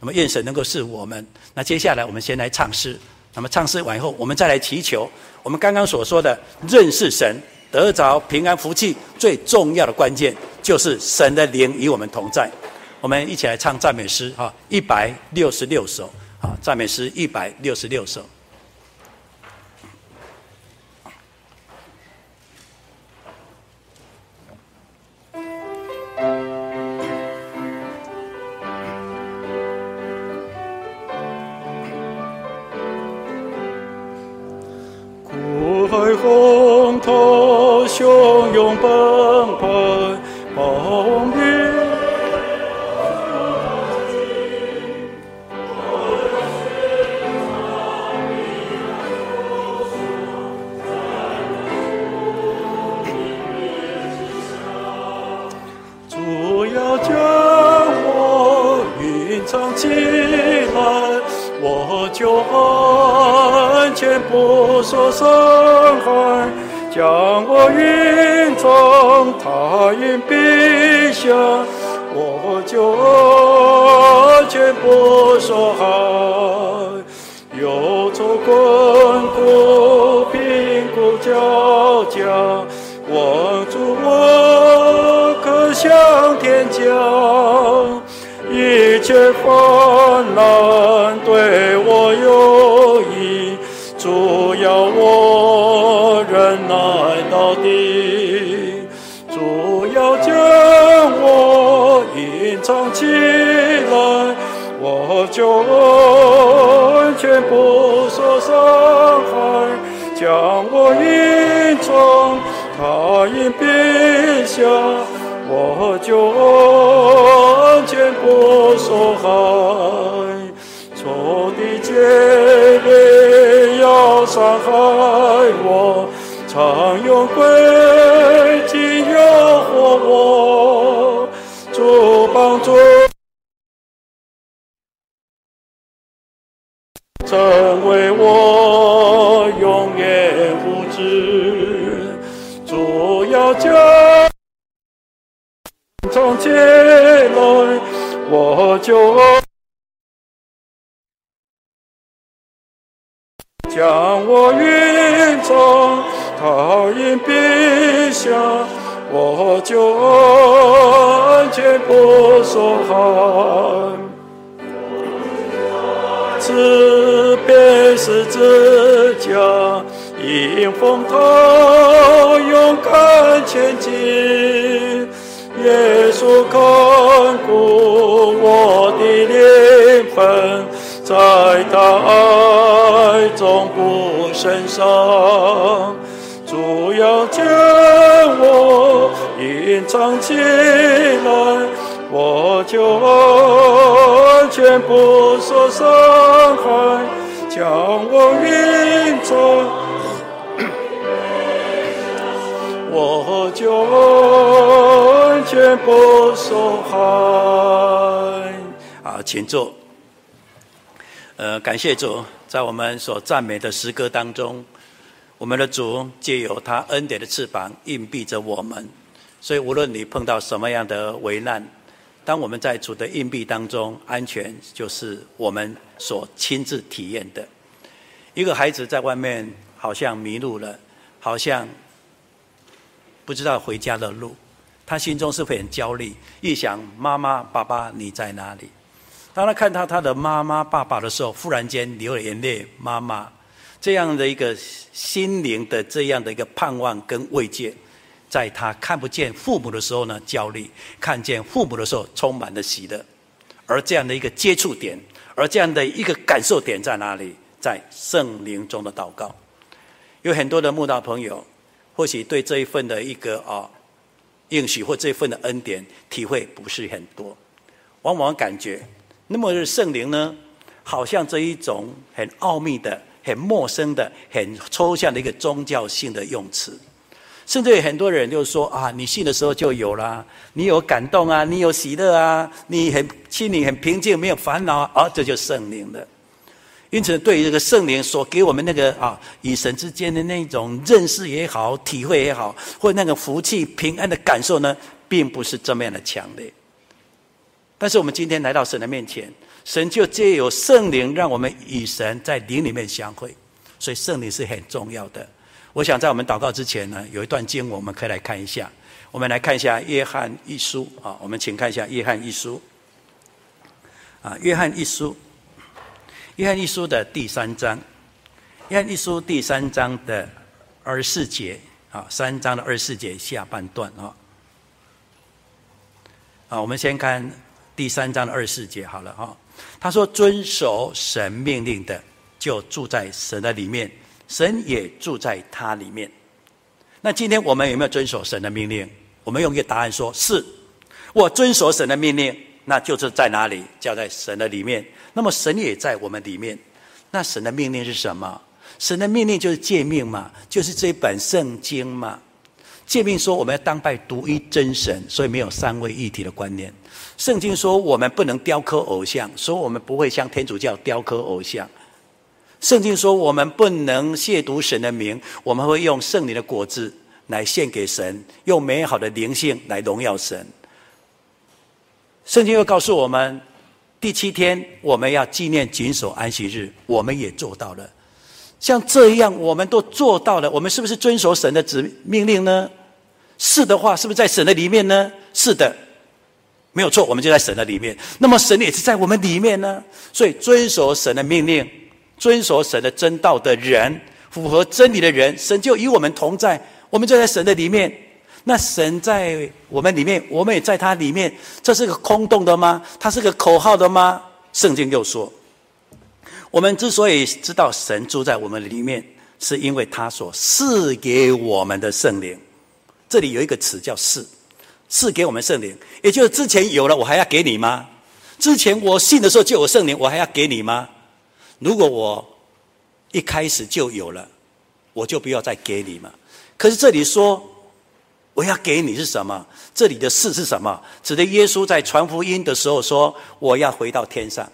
那么愿神能够赐我们。那接下来我们先来唱诗。那么唱诗完以后，我们再来祈求。我们刚刚所说的认识神、得着平安福气，最重要的关键就是神的灵与我们同在。我们一起来唱赞美诗哈，一百六十六首啊，赞美诗一百六十六首。从起来，我就将我隐藏他荫庇下，我就安全不受害。自别十字架，迎风涛勇敢前进。耶稣看顾我的灵魂，在他爱中不胜伤。主要将我隐藏起来，我就安全不受伤害，将我隐藏，我就不受害。好，请坐。呃，感谢主，在我们所赞美的诗歌当中，我们的主借由他恩典的翅膀硬庇着我们，所以无论你碰到什么样的危难。当我们在主的荫庇当中，安全就是我们所亲自体验的。一个孩子在外面好像迷路了，好像不知道回家的路，他心中是会很焦虑，一想妈妈、爸爸你在哪里？当他看到他的妈妈、爸爸的时候，忽然间流了眼泪。妈妈这样的一个心灵的这样的一个盼望跟慰藉。在他看不见父母的时候呢，焦虑；看见父母的时候，充满了喜乐。而这样的一个接触点，而这样的一个感受点在哪里？在圣灵中的祷告。有很多的慕道朋友，或许对这一份的一个啊应许或这份的恩典体会不是很多，往往感觉那么圣灵呢，好像这一种很奥秘的、很陌生的、很抽象的一个宗教性的用词。甚至有很多人就说啊，你信的时候就有啦，你有感动啊，你有喜乐啊，你很心里很平静，没有烦恼啊，啊，这就圣灵的。因此，对于这个圣灵所给我们那个啊，与神之间的那种认识也好，体会也好，或那个福气平安的感受呢，并不是这么样的强烈。但是我们今天来到神的面前，神就借由圣灵，让我们与神在灵里面相会，所以圣灵是很重要的。我想在我们祷告之前呢，有一段经文我们可以来看一下。我们来看一下约翰一书啊，我们请看一下约翰一书啊，约翰一书，约翰一书的第三章，约翰一书第三章的二十四节啊，三章的二十四节下半段啊。啊，我们先看第三章的二十四节好了啊。他说：“遵守神命令的，就住在神的里面。”神也住在他里面。那今天我们有没有遵守神的命令？我们用一个答案说：是。我遵守神的命令，那就是在哪里？就在神的里面。那么神也在我们里面。那神的命令是什么？神的命令就是诫命嘛，就是这一本圣经嘛。诫命说我们要当拜独一真神，所以没有三位一体的观念。圣经说我们不能雕刻偶像，说我们不会像天主教雕刻偶像。圣经说我们不能亵渎神的名，我们会用圣灵的果子来献给神，用美好的灵性来荣耀神。圣经又告诉我们，第七天我们要纪念谨守安息日，我们也做到了。像这样，我们都做到了，我们是不是遵守神的指命令呢？是的话，是不是在神的里面呢？是的，没有错，我们就在神的里面。那么神也是在我们里面呢。所以遵守神的命令，遵守神的真道的人，符合真理的人，神就与我们同在，我们就在神的里面。那神在我们里面，我们也在他里面，这是个空洞的吗？它是个口号的吗？圣经又说，我们之所以知道神住在我们里面，是因为他所赐给我们的圣灵。这里有一个词叫“赐”，赐给我们圣灵，也就是之前有了，我还要给你吗？之前我信的时候就有圣灵，我还要给你吗？如果我一开始就有了，我就不要再给你嘛。可是这里说。我要给你是什么？这里的事是什么？指的耶稣在传福音的时候说：“我要回到天上。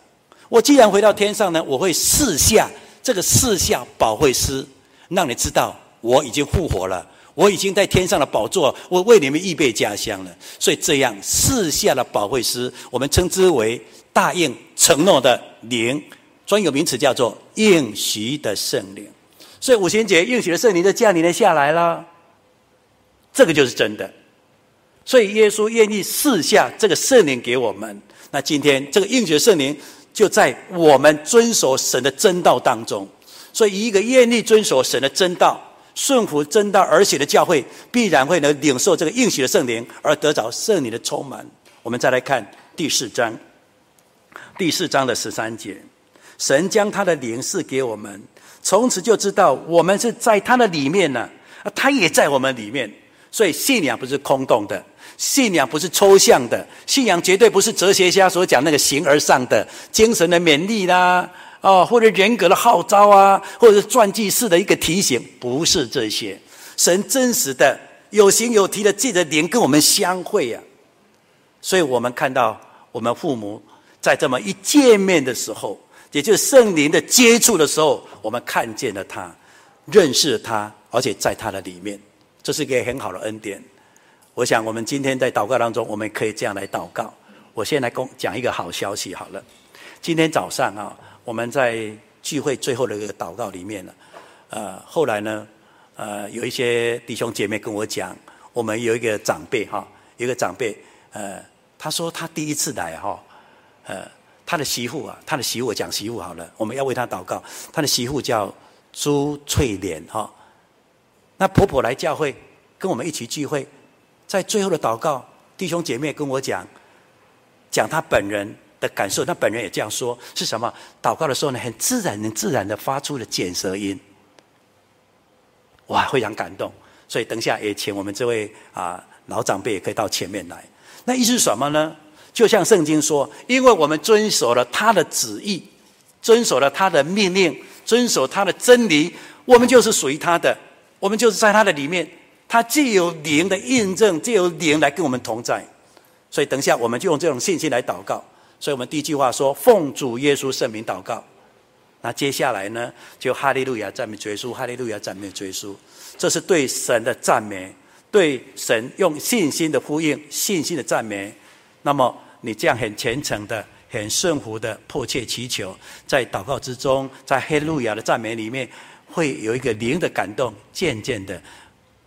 我既然回到天上呢，我会四下这个四下保惠师，让你知道我已经复活了，我已经在天上的宝座，我为你们预备家乡了。所以这样四下的保惠师，我们称之为答应承诺的灵，专有名词叫做应许的圣灵。所以五旬节应许的圣灵就降临了下来了。”这个就是真的，所以耶稣愿意赐下这个圣灵给我们。那今天这个应许圣灵就在我们遵守神的真道当中。所以一个愿意遵守神的真道、顺服真道而写的教会，必然会能领受这个应许的圣灵，而得着圣灵的充满。我们再来看第四章，第四章的十三节，神将他的灵赐给我们，从此就知道我们是在他的里面呢，啊，他也在我们里面。所以信仰不是空洞的，信仰不是抽象的，信仰绝对不是哲学家所讲那个形而上的精神的勉励啦，哦，或者人格的号召啊，或者是传记式的一个提醒，不是这些。神真实的有形有体的借着灵跟我们相会啊，所以我们看到我们父母在这么一见面的时候，也就是圣灵的接触的时候，我们看见了他，认识了他，而且在他的里面。这是一个很好的恩典，我想我们今天在祷告当中，我们可以这样来祷告。我先来讲讲一个好消息好了。今天早上啊，我们在聚会最后的一个祷告里面呢，呃，后来呢，呃，有一些弟兄姐妹跟我讲，我们有一个长辈哈，有一个长辈，呃，他说他第一次来哈，呃，他的媳妇啊，他的媳妇，我讲媳妇好了，我们要为他祷告。他的媳妇叫朱翠莲哈。那婆婆来教会，跟我们一起聚会，在最后的祷告，弟兄姐妹跟我讲，讲他本人的感受，他本人也这样说，是什么？祷告的时候呢，很自然、很自然的发出了卷舌音，哇，非常感动。所以等下也请我们这位啊老长辈也可以到前面来。那意思是什么呢？就像圣经说，因为我们遵守了他的旨意，遵守了他的命令，遵守他的真理，我们就是属于他的。我们就是在他的里面，他既有灵的印证，既有灵来跟我们同在，所以等一下我们就用这种信心来祷告。所以我们第一句话说：“奉主耶稣圣名祷告。”那接下来呢，就哈利路亚赞美耶稣，哈利路亚赞美耶稣。这是对神的赞美，对神用信心的呼应，信心的赞美。那么你这样很虔诚的、很顺服的、迫切祈求，在祷告之中，在哈利路亚的赞美里面。会有一个灵的感动，渐渐的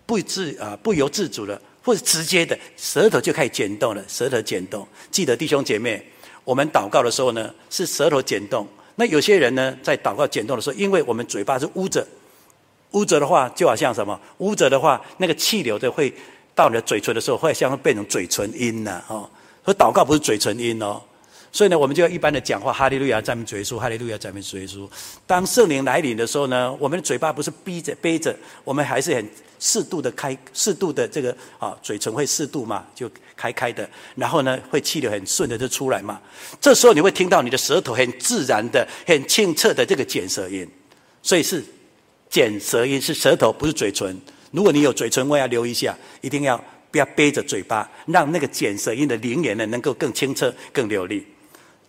不自啊不由自主的，或者直接的舌头就开始卷动了，舌头卷动。记得弟兄姐妹，我们祷告的时候呢，是舌头卷动。那有些人呢，在祷告卷动的时候，因为我们嘴巴是捂着，捂着的话就好像什么？捂着的话，那个气流就会到你的嘴唇的时候，会像变成嘴唇音呐，哦。所以祷告不是嘴唇音哦。所以呢，我们就要一般的讲话，哈利路亚，赞美主耶稣，哈利路亚，赞美主耶稣。当圣灵来临的时候呢，我们的嘴巴不是逼着背着，我们还是很适度的开，适度的这个啊，嘴唇会适度嘛，就开开的，然后呢，会气流很顺的就出来嘛。这时候你会听到你的舌头很自然的、很清澈的这个卷舌音，所以是卷舌音，是舌头，不是嘴唇。如果你有嘴唇，我要留一下，一定要不要背着嘴巴，让那个卷舌音的灵言呢，能够更清澈、更流利。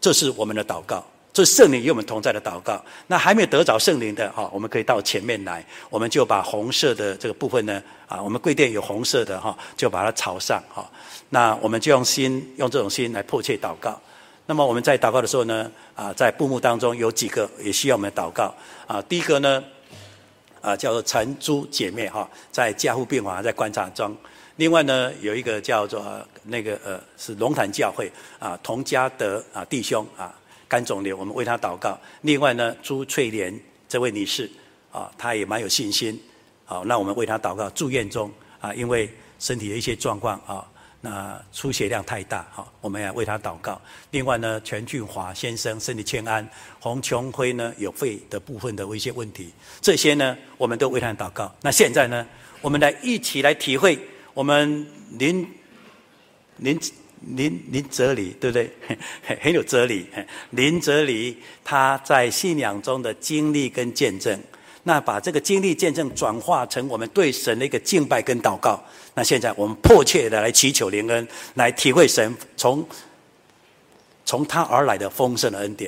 这是我们的祷告，这是圣灵与我们同在的祷告。那还没有得着圣灵的哈，我们可以到前面来，我们就把红色的这个部分呢，啊，我们柜垫有红色的哈，就把它朝上哈。那我们就用心，用这种心来迫切祷告。那么我们在祷告的时候呢，啊，在布幕当中有几个也需要我们祷告啊。第一个呢，啊，叫做陈珠姐妹哈，在加护病房在观察中。另外呢，有一个叫做那个呃，是龙潭教会啊，童家德啊弟兄啊，肝肿瘤，我们为他祷告。另外呢，朱翠莲这位女士啊，她也蛮有信心，好，那我们为她祷告。住院中啊，因为身体的一些状况啊，那出血量太大，好，我们要为她祷告。另外呢，全俊华先生身体欠安，洪琼辉呢有肺的部分的一些问题，这些呢，我们都为他祷告。那现在呢，我们来一起来体会。我们林林林林哲理，对不对？很 很有哲理。林哲理他在信仰中的经历跟见证，那把这个经历见证转化成我们对神的一个敬拜跟祷告。那现在我们迫切的来祈求灵恩，来体会神从从他而来的丰盛的恩典。